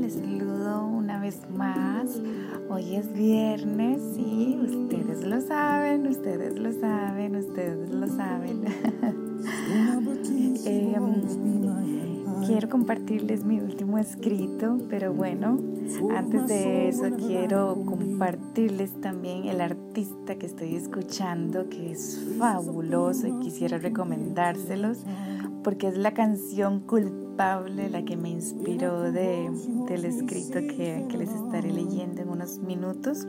Les saludo una vez más. Hoy es viernes y ustedes lo saben, ustedes lo saben, ustedes lo saben. Em, quiero compartirles mi último escrito, pero bueno, antes de eso quiero compartirles también el artista que estoy escuchando, que es fabuloso y quisiera recomendárselos porque es la canción culpable la que me inspiró de, del escrito que, que les estaré leyendo en unos minutos.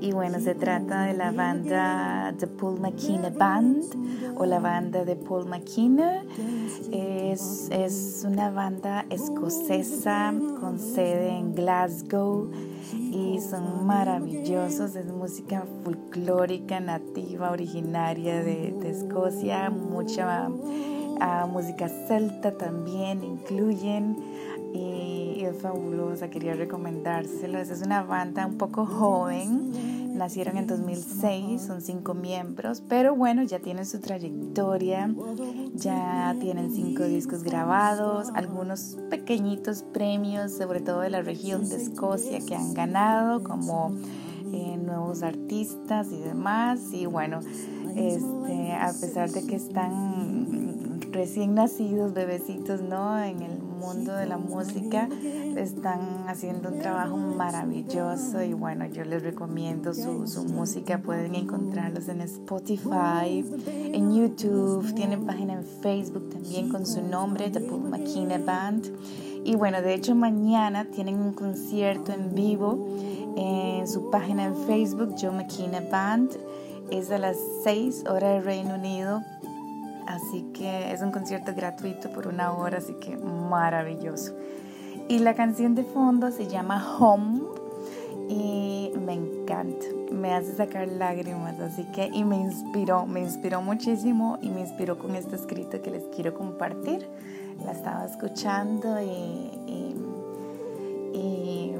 Y bueno, se trata de la banda The Paul McKenna Band o la banda de Paul McKenna. Es, es una banda escocesa con sede en Glasgow y son maravillosos. Es música folclórica, nativa, originaria de, de Escocia, mucha música celta también incluyen y es fabulosa, quería recomendárselos. Es una banda un poco joven, nacieron en 2006, son cinco miembros, pero bueno, ya tienen su trayectoria, ya tienen cinco discos grabados, algunos pequeñitos premios, sobre todo de la región de Escocia, que han ganado como eh, nuevos artistas y demás. Y bueno, este, a pesar de que están recién nacidos, bebecitos, ¿no? En el mundo de la música están haciendo un trabajo maravilloso y bueno, yo les recomiendo su, música, pueden encontrarlos en Spotify, en YouTube, tienen página en Facebook también con su nombre, The Paul Band. Y bueno, de hecho mañana tienen un concierto en vivo en su página en Facebook, Joe McKenna Band. Es a las 6 horas del Reino Unido, Así que es un concierto gratuito por una hora, así que maravilloso. Y la canción de fondo se llama Home y me encanta, me hace sacar lágrimas, así que y me inspiró, me inspiró muchísimo y me inspiró con este escrito que les quiero compartir. La estaba escuchando y, y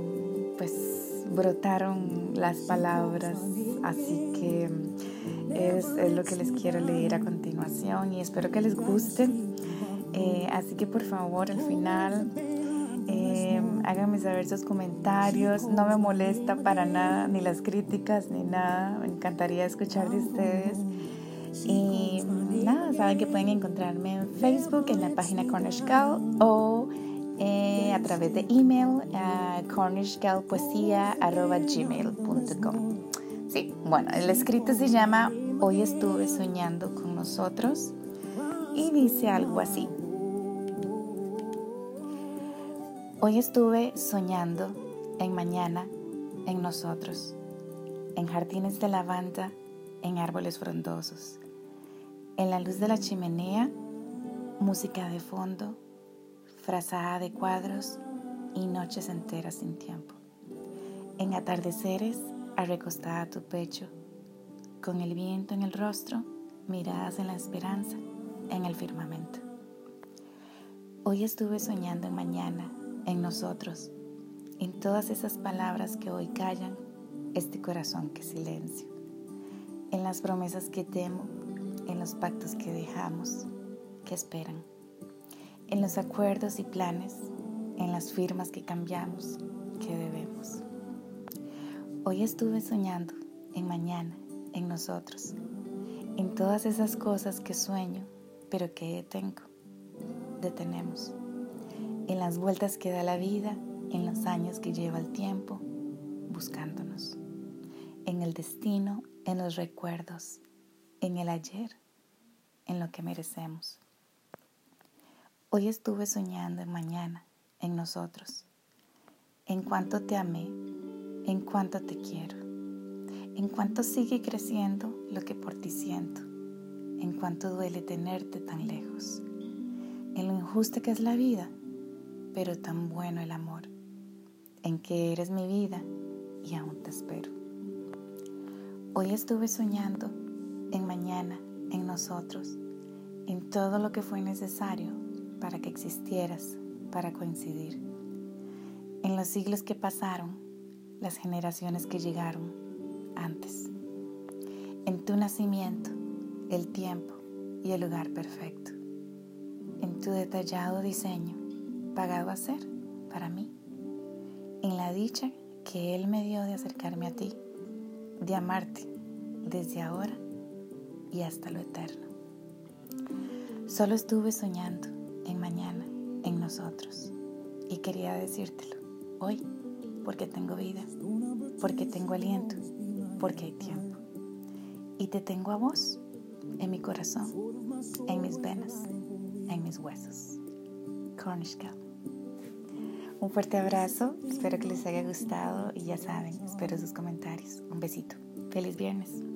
pues brotaron las palabras, así que es, lo que les quiero leer a continuación y espero que les guste. Eh, así que por favor al final eh, háganme saber sus comentarios. No me molesta para nada, ni las críticas, ni nada. Me encantaría escuchar de ustedes. Y nada, saben que pueden encontrarme en Facebook, en la página Cornish Gal o eh, a través de email a cornishgalpoesia.gmail.com. Sí, bueno, el escrito se llama Hoy estuve soñando con nosotros y dice algo así. Hoy estuve soñando en mañana, en nosotros, en jardines de lavanda, en árboles frondosos, en la luz de la chimenea, música de fondo, frazada de cuadros y noches enteras sin tiempo, en atardeceres recostada a tu pecho, con el viento en el rostro, miradas en la esperanza, en el firmamento. Hoy estuve soñando en mañana, en nosotros, en todas esas palabras que hoy callan, este corazón que silencio, en las promesas que temo, en los pactos que dejamos, que esperan, en los acuerdos y planes, en las firmas que cambiamos, que debemos. Hoy estuve soñando en mañana, en nosotros, en todas esas cosas que sueño, pero que detengo, detenemos, en las vueltas que da la vida, en los años que lleva el tiempo, buscándonos, en el destino, en los recuerdos, en el ayer, en lo que merecemos. Hoy estuve soñando en mañana, en nosotros, en cuanto te amé en cuanto te quiero, en cuanto sigue creciendo lo que por ti siento, en cuanto duele tenerte tan lejos, en lo injusta que es la vida, pero tan bueno el amor, en que eres mi vida y aún te espero. Hoy estuve soñando en mañana, en nosotros, en todo lo que fue necesario para que existieras, para coincidir. En los siglos que pasaron, las generaciones que llegaron antes. En tu nacimiento, el tiempo y el lugar perfecto. En tu detallado diseño, pagado a ser para mí en la dicha que Él me dio de acercarme a ti, de amarte desde ahora y hasta lo eterno. Solo estuve soñando en mañana, en nosotros, y quería decírtelo hoy, porque tengo vida, porque tengo aliento, porque hay tiempo. Y te tengo a vos en mi corazón, en mis venas, en mis huesos. Cornish Un fuerte abrazo, espero que les haya gustado y ya saben, espero sus comentarios. Un besito. Feliz viernes.